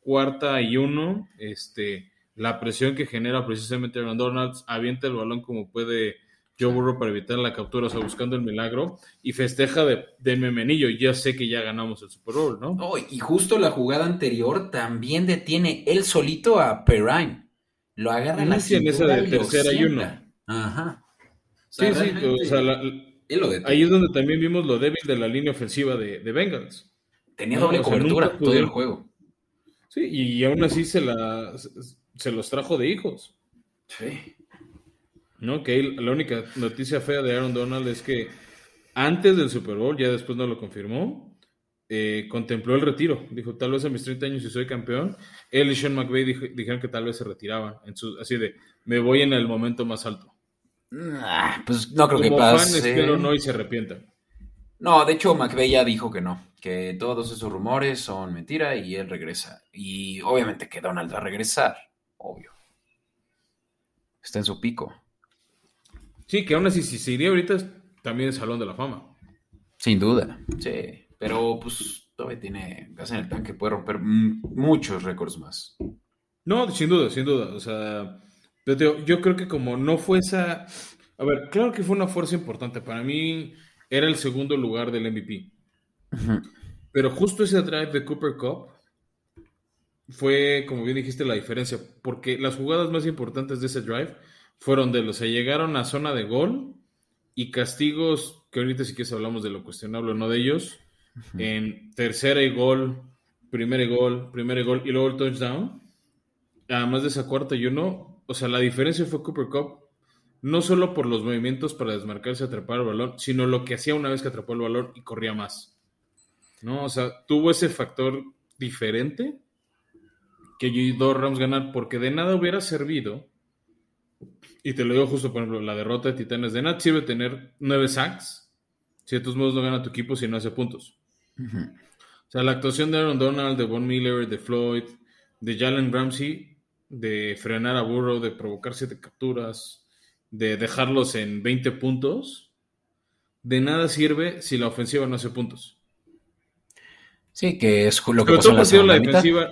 cuarta y uno, este, la presión que genera precisamente Aaron Donalds, avienta el balón como puede Joe Burrow para evitar la captura, o sea, buscando el milagro, y festeja de, de memenillo. Ya sé que ya ganamos el Super Bowl, ¿no? Oh, y justo la jugada anterior también detiene él solito a Perrine. Lo agarra en la en esa de tercera y uno. Ajá sí, sí, o sea, ahí es donde también vimos lo débil de la línea ofensiva de, de Bengals. Tenía doble cobertura todo el juego. Sí, y aún así se, la, se los trajo de hijos. Sí. ¿No? Que la única noticia fea de Aaron Donald es que antes del Super Bowl, ya después no lo confirmó, eh, contempló el retiro. Dijo, tal vez a mis 30 años si soy campeón. Él y Sean McVay dijeron que tal vez se retiraban. En su, así de, me voy en el momento más alto pues no creo que pase. Fan, espero no y se arrepienta. No, de hecho, McVeigh ya dijo que no, que todos esos rumores son mentira y él regresa. Y obviamente que Donald va a regresar, obvio. Está en su pico. Sí, que aún así, si se iría ahorita, también es Salón de la Fama. Sin duda, sí. Pero pues todavía tiene gas en el tanque, puede romper muchos récords más. No, sin duda, sin duda. O sea, yo creo que como no fue esa... A ver, claro que fue una fuerza importante. Para mí era el segundo lugar del MVP. Pero justo ese drive de Cooper Cup fue, como bien dijiste, la diferencia. Porque las jugadas más importantes de ese drive fueron de los que llegaron a zona de gol y castigos, que ahorita sí que hablamos de lo cuestionable o no de ellos, en tercera y gol, primera y gol, primera y gol y luego el touchdown. Además de esa cuarta y uno, o sea, la diferencia fue Cooper Cup, no solo por los movimientos para desmarcarse, atrapar el balón, sino lo que hacía una vez que atrapó el balón y corría más. ¿No? O sea, tuvo ese factor diferente que dos Rams ganar, porque de nada hubiera servido y te lo digo justo, por ejemplo, la derrota de Titanes de nada sirve tener nueve sacks si de todos modos no gana tu equipo si no hace puntos. O sea, la actuación de Aaron Donald, de Von Miller, de Floyd, de Jalen Ramsey, de frenar a Burrow, de provocar siete capturas, de dejarlos en 20 puntos, de nada sirve si la ofensiva no hace puntos. Sí, que es lo que pasó en la, la defensiva.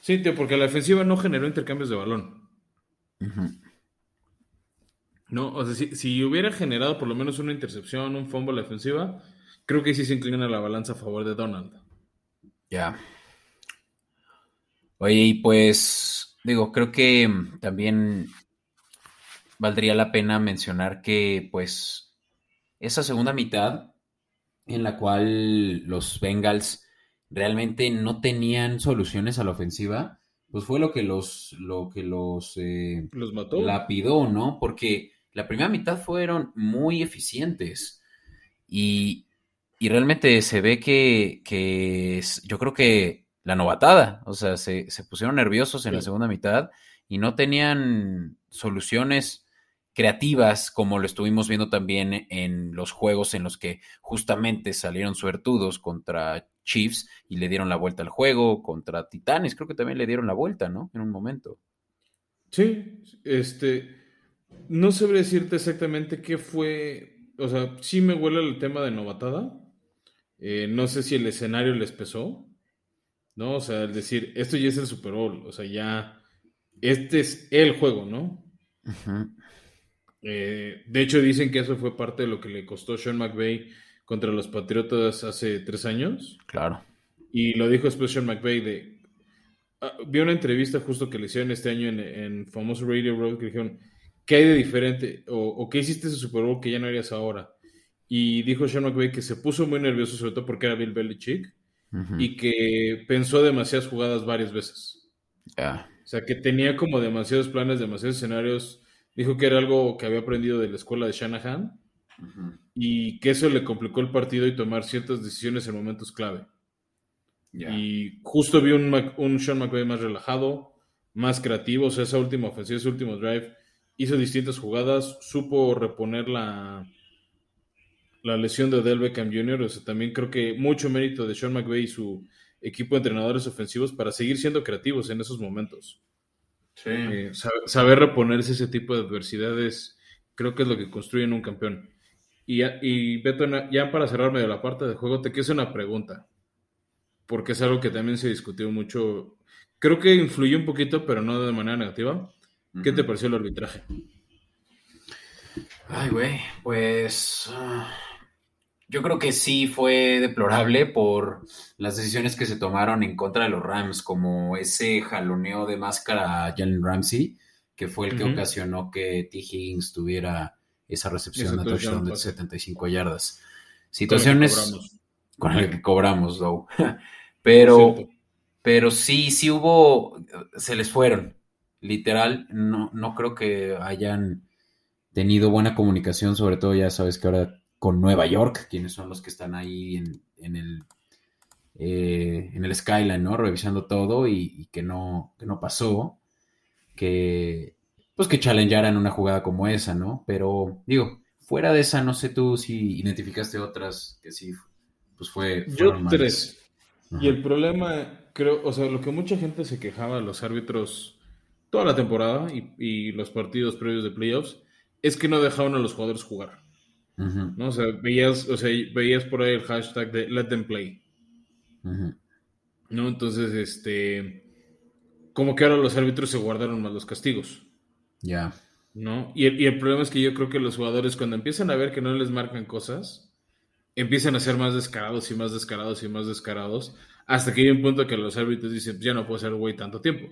Sí, tío, porque la defensiva no generó intercambios de balón. No, o sea, si, hubiera generado por lo menos una intercepción, un fumble la defensiva, creo que sí se inclina la balanza a favor de Donald. Ya. Oye, y pues, digo, creo que también valdría la pena mencionar que, pues, esa segunda mitad en la cual los Bengals realmente no tenían soluciones a la ofensiva, pues fue lo que los, lo que los, eh, los mató. Lapidó, ¿no? Porque la primera mitad fueron muy eficientes y, realmente se ve que, que yo creo que la novatada, o sea, se, pusieron nerviosos en la segunda mitad y no tenían soluciones creativas como lo estuvimos viendo también en los juegos en los que justamente salieron suertudos contra Chiefs y le dieron la vuelta al juego, contra Titanes, creo que también le dieron la vuelta, ¿no? En un momento. Sí, este, no sabré decirte exactamente qué fue. O sea, sí me huele el tema de novatada. Eh, no sé si el escenario les pesó. ¿No? O sea, el decir, esto ya es el Super Bowl. O sea, ya. Este es el juego, ¿no? Eh, de hecho, dicen que eso fue parte de lo que le costó Sean McVay contra los Patriotas hace tres años. Claro. Y lo dijo después Sean McVay de. Ah, vi una entrevista justo que le hicieron este año en, en famoso Radio Road que dijeron ¿qué hay de diferente? O, qué hiciste ese Super Bowl que ya no harías ahora? Y dijo Sean McVay que se puso muy nervioso, sobre todo porque era Bill Belichick, y que pensó demasiadas jugadas varias veces. O sea, que tenía como demasiados planes, demasiados escenarios. Dijo que era algo que había aprendido de la escuela de Shanahan, y que eso le complicó el partido y tomar ciertas decisiones en momentos clave. Y justo vi un, un Sean McVay más relajado, más creativo, o sea, esa última ofensiva, ese último drive hizo distintas jugadas, supo reponer la, la lesión de Del Beckham Jr. O sea, también creo que mucho mérito de Sean McVay y su equipo de entrenadores ofensivos para seguir siendo creativos en esos momentos. Sí. Eh, saber, reponerse ese tipo de adversidades creo que es lo que construyen un campeón. Y, y Beto, ya para cerrarme de la parte de juego, te quiero hacer una pregunta, porque es algo que también se discutió mucho. Creo que influyó un poquito, pero no de manera negativa. ¿Qué te pareció el arbitraje? Ay, güey, pues ah, yo creo que sí fue deplorable por las decisiones que se tomaron en contra de los Rams, como ese jaloneo de máscara a Jalen Ramsey, que fue el que ocasionó que T. Higgins tuviera esa recepción de touchdown de 75 yardas. Situaciones con el que cobramos, though. [LAUGHS] pero, pero sí, sí hubo, se les fueron literal, no, no creo que hayan tenido buena comunicación, sobre todo ya sabes que ahora con Nueva York, quienes son los que están ahí en, en el eh, en el Skyline, ¿no? Revisando todo y, que no, que no pasó, que pues que challengearan una jugada como esa, ¿no? Pero digo, fuera de esa, no sé tú si identificaste otras que sí, pues fue... Yo tres. Y el problema, creo, o sea, lo que mucha gente se quejaba, los árbitros toda la temporada y, los partidos previos de playoffs es que no dejaron a los jugadores jugar. ¿no? O sea, veías, o sea, veías por ahí el hashtag de let them play. ¿No? Entonces, este. como que ahora los árbitros se guardaron más los castigos. Ya. ¿no? Y el, y el problema es que yo creo que los jugadores cuando empiezan a ver que no les marcan cosas, empiezan a ser más descarados y más descarados y más descarados, hasta que hay un punto que los árbitros dicen, ya no puedo ser güey tanto tiempo,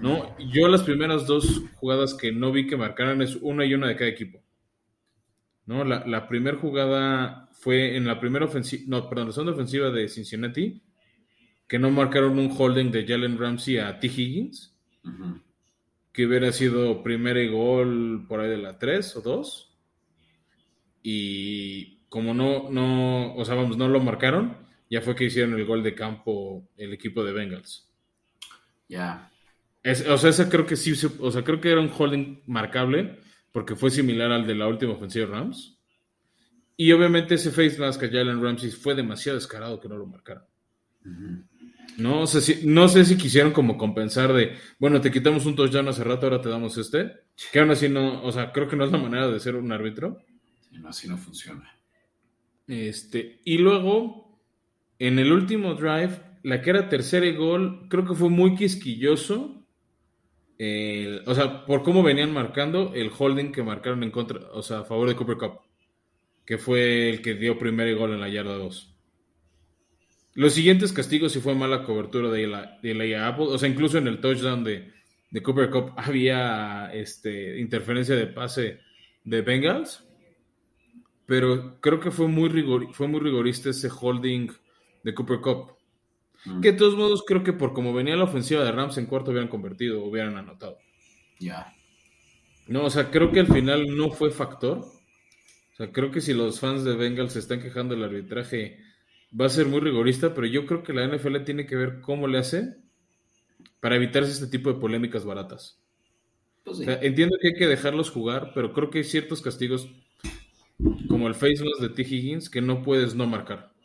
¿no? Yo las primeras dos jugadas que no vi que marcaran es una y una de cada equipo, ¿no? La, la primera jugada fue en la primera ofensiva, no, perdón, la segunda ofensiva de Cincinnati, que no marcaron un holding de Jalen Ramsey a T. Higgins, que hubiera sido primera y gol por ahí de la 3 o 2. Y como no, no, o sea, vamos, no lo marcaron, ya fue que hicieron el gol de campo el equipo de Bengals. Ya. Es- o sea, esa creo que sí, se- o sea, creo que era un holding marcable, porque fue similar al de la última ofensiva de Rams. Y obviamente ese face mask a Jalen Ramsey fue demasiado descarado que no lo marcaron. No sé si, no sé si quisieron como compensar de, bueno, te quitamos un touchdown hace rato, ahora te damos este. Que aún así no, o sea, creo que no es la manera de ser un árbitro. Sí, no, así no funciona. Este, y luego, en el último drive, la que era tercera gol, creo que fue muy quisquilloso. O sea, por cómo venían marcando el holding que marcaron en contra, o sea, a favor de Cooper Cup, que fue el que dio primer gol en la yarda 2. Los siguientes castigos sí fue mala cobertura de la, de la Apple, o sea, incluso en el touchdown de, de Cooper Cup [LAUGHS] había este, interferencia de pase de Bengals. Pero creo que fue muy, rigor, fue muy rigorista ese holding de Cooper Cup. Mm. Que de todos modos creo que por como venía la ofensiva de Rams en cuarto hubieran convertido, hubieran anotado. Ya. No, o sea, creo que al final no fue factor. O sea, creo que si los fans de Bengals se están quejando del arbitraje, va a ser muy rigorista, pero yo creo que la NFL tiene que ver cómo le hace para evitarse este tipo de polémicas baratas. Pues O sí. sea, entiendo que hay que dejarlos jugar, pero creo que hay ciertos castigos, como el face mask de T. Higgins, que no puedes no marcar.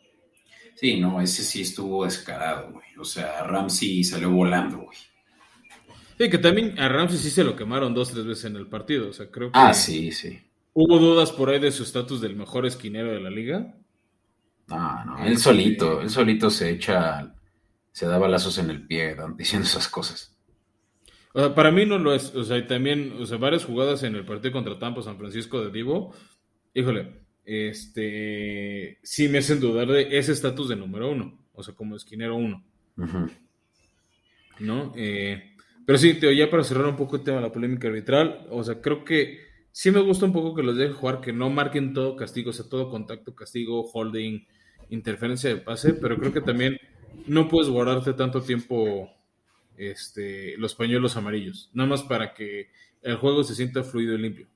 Sí, no, ese sí estuvo descarado, güey. O sea, Ramsey salió volando, güey. Sí, que también a Ramsey sí se lo quemaron dos, tres veces en el partido. O sea, creo que Ah, sí, sí. hubo dudas por ahí de su estatus del mejor esquinero de la liga. No, no, él solito, él solito se echa, se da balazos en el pie [LAUGHS] diciendo esas cosas. O sea, para mí no lo es. O sea, y también, o sea, varias jugadas en el partido contra Tampa, San Francisco de Divo. Híjole, este, sí me hacen dudar de ese estatus de número uno. O sea, como esquinero uno. Ujú. ¿no? Eh, pero sí, Teo, ya para cerrar un poco el tema de la polémica arbitral, o sea, creo que sí me gusta un poco que los dejen jugar, que no marquen todo castigo, o sea, todo contacto, castigo, holding, interferencia de pase, pero creo que también no puedes guardarte tanto tiempo este, los pañuelos amarillos, nada más para que el juego se sienta fluido y limpio,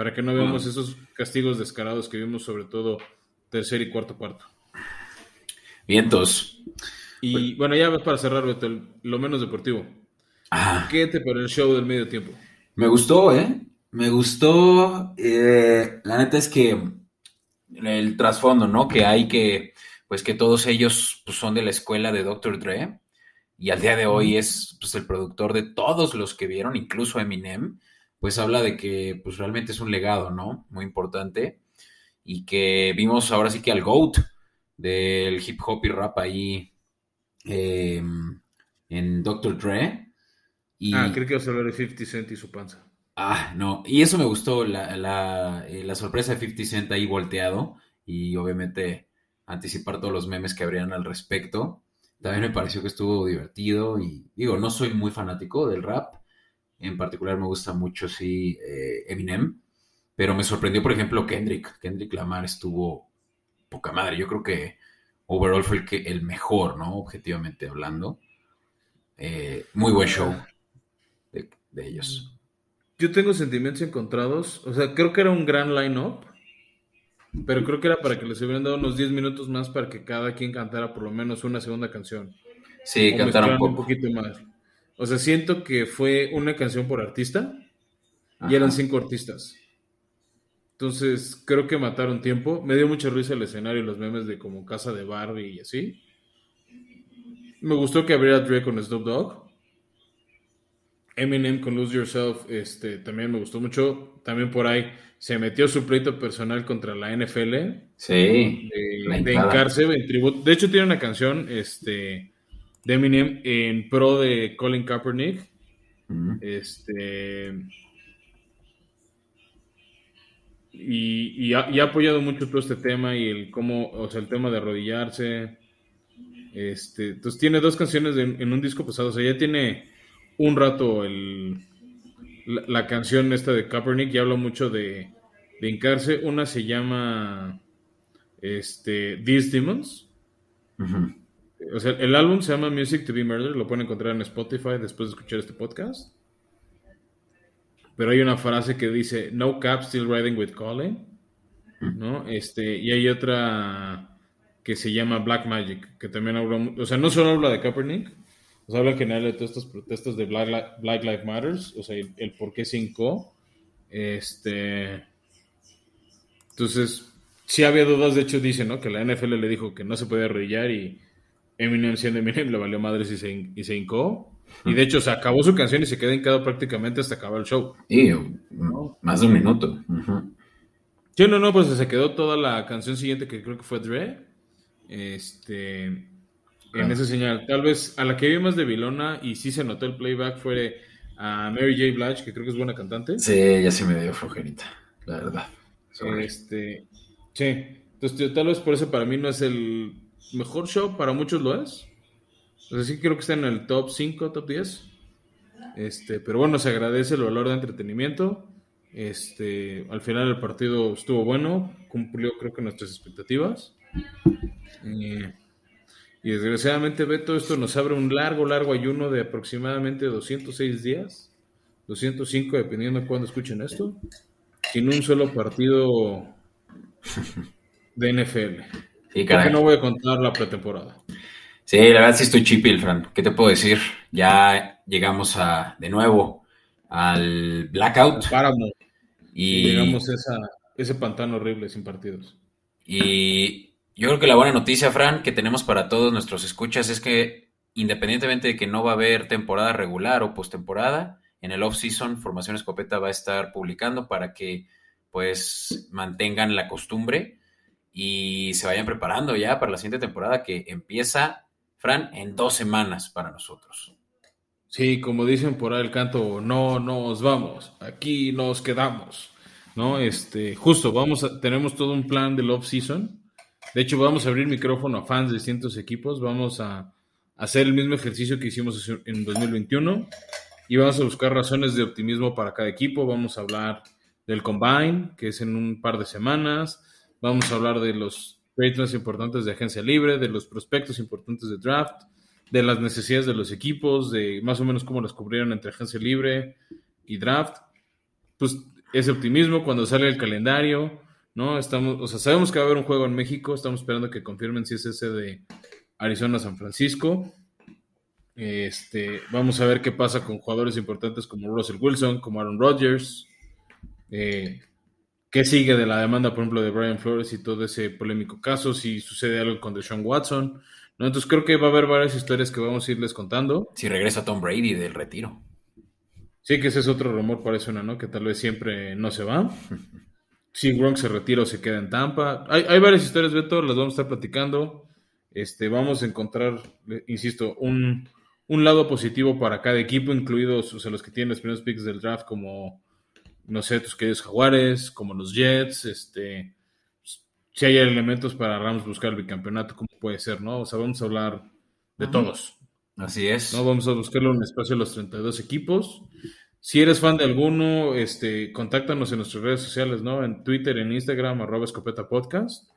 para que no veamos esos castigos descarados que vimos sobre todo tercer y cuarto cuarto. Vientos. Y bueno, ya para cerrar, Beto, lo menos deportivo. Ah, ¿Qué te el show del medio tiempo? me gustó, ¿eh? Me gustó. eh, la neta es que el trasfondo, ¿no? Que hay que, pues que todos ellos pues, son de la escuela de Dr. Dre. Y al día de hoy es pues, el productor de todos los que vieron, incluso Eminem, pues habla de que pues realmente es un legado, ¿no? Muy importante. Y que vimos ahora sí que al GOAT del hip hop y rap ahí eh, en Dr. Dre. Y, Ah, creo que vas a hablar de 50 Cent y su panza. Ah, no, y eso me gustó, la, la, eh, la sorpresa de 50 Cent ahí volteado y obviamente anticipar todos los memes que habrían al respecto. También me pareció que estuvo divertido y digo, no soy muy fanático del rap, en particular me gusta mucho, sí, eh, Eminem, pero me sorprendió, por ejemplo, Kendrick. Kendrick Lamar estuvo poca madre, yo creo que overall fue el, que, el mejor, ¿no? Objetivamente hablando. Eh, muy buen show de, de ellos. Yo tengo sentimientos encontrados. O sea, creo que era un gran line-up. Pero creo que era para que les hubieran dado unos 10 minutos más para que cada quien cantara por lo menos una segunda canción. Sí, o cantaron un poquito más. O sea, siento que fue una canción por artista y eran cinco artistas. Entonces, creo que mataron tiempo. Me dio mucha risa el escenario y los memes de como casa de Barbie y así. Me gustó que abriera Dre con Snoop Dogg. Eminem con Lose Yourself, este, también me gustó mucho. También por ahí se metió su pleito personal contra la NFL Sí, de, de hincada. hincarse en tributo. De hecho, tiene una canción este, de Eminem en pro de Colin Kaepernick. Este. Y, y ha, y ha apoyado mucho todo este tema y el cómo, o sea, el tema de arrodillarse. Este, entonces tiene dos canciones en, en un disco pasado, o sea, ya tiene un rato el, la, la canción esta de Kaepernick y habla mucho de, de hincarse. Una se llama este, These Demons. Ujú. O sea, el álbum se llama Music to be Murdered, lo pueden encontrar en Spotify después de escuchar este podcast. Pero hay una frase que dice, No cap still riding with Colin, ¿no? Este, y hay otra que se llama Black Magic, que también habla, o sea, no solo habla de Kaepernick, o sea, habla en general de todas estas protestas de Black, Black Lives Matters, o sea, el, el por qué se hincó. Este, entonces, sí había dudas, de hecho dice, ¿no? Que la NFL le dijo que no se podía arrodillar y Eminem siendo Eminem le valió madres y se, y se hincó. Y de hecho se acabó su canción y se quedó hincado prácticamente hasta acabar el show. Y mm, más de un minuto. Ujú. Sí, no, no, pues se quedó toda la canción siguiente que creo que fue Dre. Este. En esa señal. Tal vez a la que vi más de Vilona y sí se notó el playback fue a Mary J. Blige, que creo que es buena cantante. Sí, ya se me dio flojerita, la verdad. Sorry. Este. Sí. Entonces, tal vez por eso para mí no es el mejor show, para muchos lo es. O sea, creo que está en el top 5, top 10. Este, pero bueno, se agradece el valor de entretenimiento. Este, al final el partido estuvo bueno, cumplió creo que nuestras expectativas. Eh, y desgraciadamente, Beto, esto nos abre un largo, largo ayuno de aproximadamente 206 días, 205 dependiendo de cuándo escuchen esto, sin un solo partido de NFL. Sí, caray. que no voy a contar la pretemporada. Sí, la verdad sí estoy chipil, Fran. ¿Qué te puedo decir? Ya llegamos a, de nuevo al blackout Páramo. y, Llegamos a esa, ese pantano horrible sin partidos. y yo creo que la buena noticia, Fran, que tenemos para todos nuestros escuchas es que independientemente de que no va a haber temporada regular o postemporada, en el off-season Formación Escopeta va a estar publicando para que pues mantengan la costumbre y se vayan preparando ya para la siguiente temporada que empieza, Fran, en dos semanas para nosotros. Sí, como dicen por ahí el canto, no nos vamos, aquí nos quedamos. ¿No? Este, justo, vamos a, tenemos todo un plan del off-season. De hecho, vamos a abrir micrófono a fans de distintos equipos. Vamos a hacer el mismo ejercicio que hicimos en 2021 y vamos a buscar razones de optimismo para cada equipo. Vamos a hablar del combine, que es en un par de semanas. Vamos a hablar de los trades importantes de agencia libre, de los prospectos importantes de draft, de las necesidades de los equipos, de más o menos cómo las cubrieron entre agencia libre y draft. Pues ese optimismo cuando sale el calendario, ¿no? Estamos, o sea, sabemos que va a haber un juego en México, estamos esperando que confirmen si es ese de Arizona-San Francisco. Este, vamos a ver qué pasa con jugadores importantes como Russell Wilson, como Aaron Rodgers. Eh, ¿Qué sigue de la demanda, por ejemplo, de Brian Flores y todo ese polémico caso? Si sucede algo con Deshaun Watson. ¿no? Entonces creo que va a haber varias historias que vamos a irles contando. Si regresa Tom Brady del retiro. Sí, que ese es otro rumor, parece una, ¿no? Que tal vez siempre no se va. [LAUGHS] Si Gronk se retira o se queda en Tampa. Hay, hay varias historias, Beto, las vamos a estar platicando. Este, vamos a encontrar, insisto, un, un lado positivo para cada equipo, incluidos o sea, los que tienen los primeros picks del draft, como, no sé, tus queridos Jaguares, como los Jets, este, si hay elementos para Rams buscar el bicampeonato, como puede ser, ¿no? O sea, vamos a hablar de todos. Así es. ¿no? Vamos a buscarle un espacio a los 32 equipos. Si eres fan de alguno, este, contáctanos en nuestras redes sociales, ¿no? En Twitter, en Instagram, arroba escopeta podcast.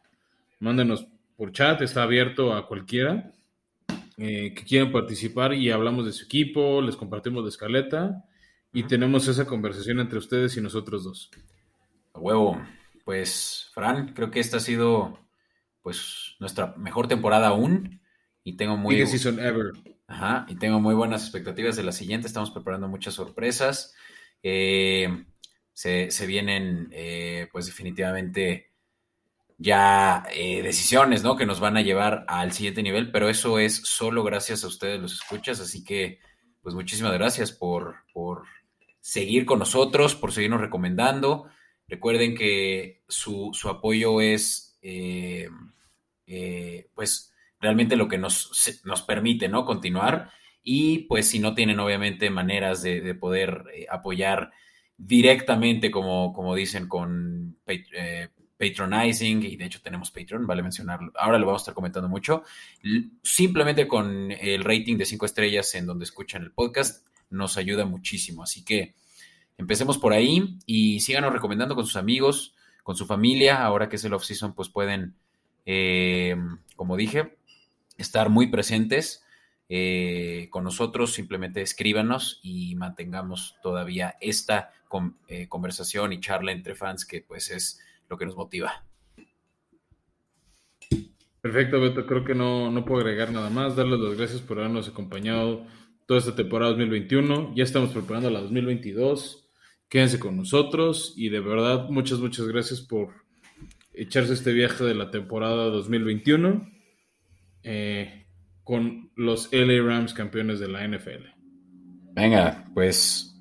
Mándenos por chat, está abierto a cualquiera eh, que quieran participar y hablamos de su equipo, les compartimos la escaleta y tenemos esa conversación entre ustedes y nosotros dos. A huevo. Pues, Fran, creo que esta ha sido pues nuestra mejor temporada aún. Y tengo muy, season ever. Ajá, y tengo muy buenas expectativas de la siguiente. Estamos preparando muchas sorpresas. Eh, se, se vienen, eh, pues definitivamente, ya eh, decisiones, ¿no? Que nos van a llevar al siguiente nivel, pero eso es solo gracias a ustedes los escuchas. Así que, pues muchísimas gracias por, por seguir con nosotros, por seguirnos recomendando. Recuerden que su, su apoyo es, eh, eh, pues, realmente lo que nos, nos permite, ¿no? Continuar. Y pues si no tienen obviamente maneras de, poder eh, apoyar directamente, como, como dicen, con patronizing, y de hecho tenemos Patreon, vale mencionarlo, ahora lo vamos a estar comentando mucho, simplemente con el rating de 5 estrellas en donde escuchan el podcast, nos ayuda muchísimo. Así que empecemos por ahí y síganos recomendando con sus amigos, con su familia, ahora que es el off-season, pues pueden, eh, como dije, estar muy presentes eh, con nosotros, simplemente escríbanos y mantengamos todavía esta eh, conversación y charla entre fans que pues es lo que nos motiva. Perfecto, Beto. Creo que no, no puedo agregar nada más. Darles las gracias por habernos acompañado toda esta temporada 2021. Ya estamos preparando la 2022. Quédense con nosotros y de verdad muchas, muchas gracias por echarse este viaje de la temporada 2021 eh, con los LA Rams campeones de la NFL. Venga, pues,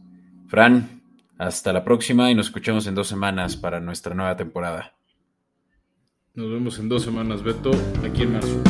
Fran, hasta la próxima y nos escuchamos en dos semanas para nuestra nueva temporada. Nos vemos en dos semanas, Beto, aquí en marzo.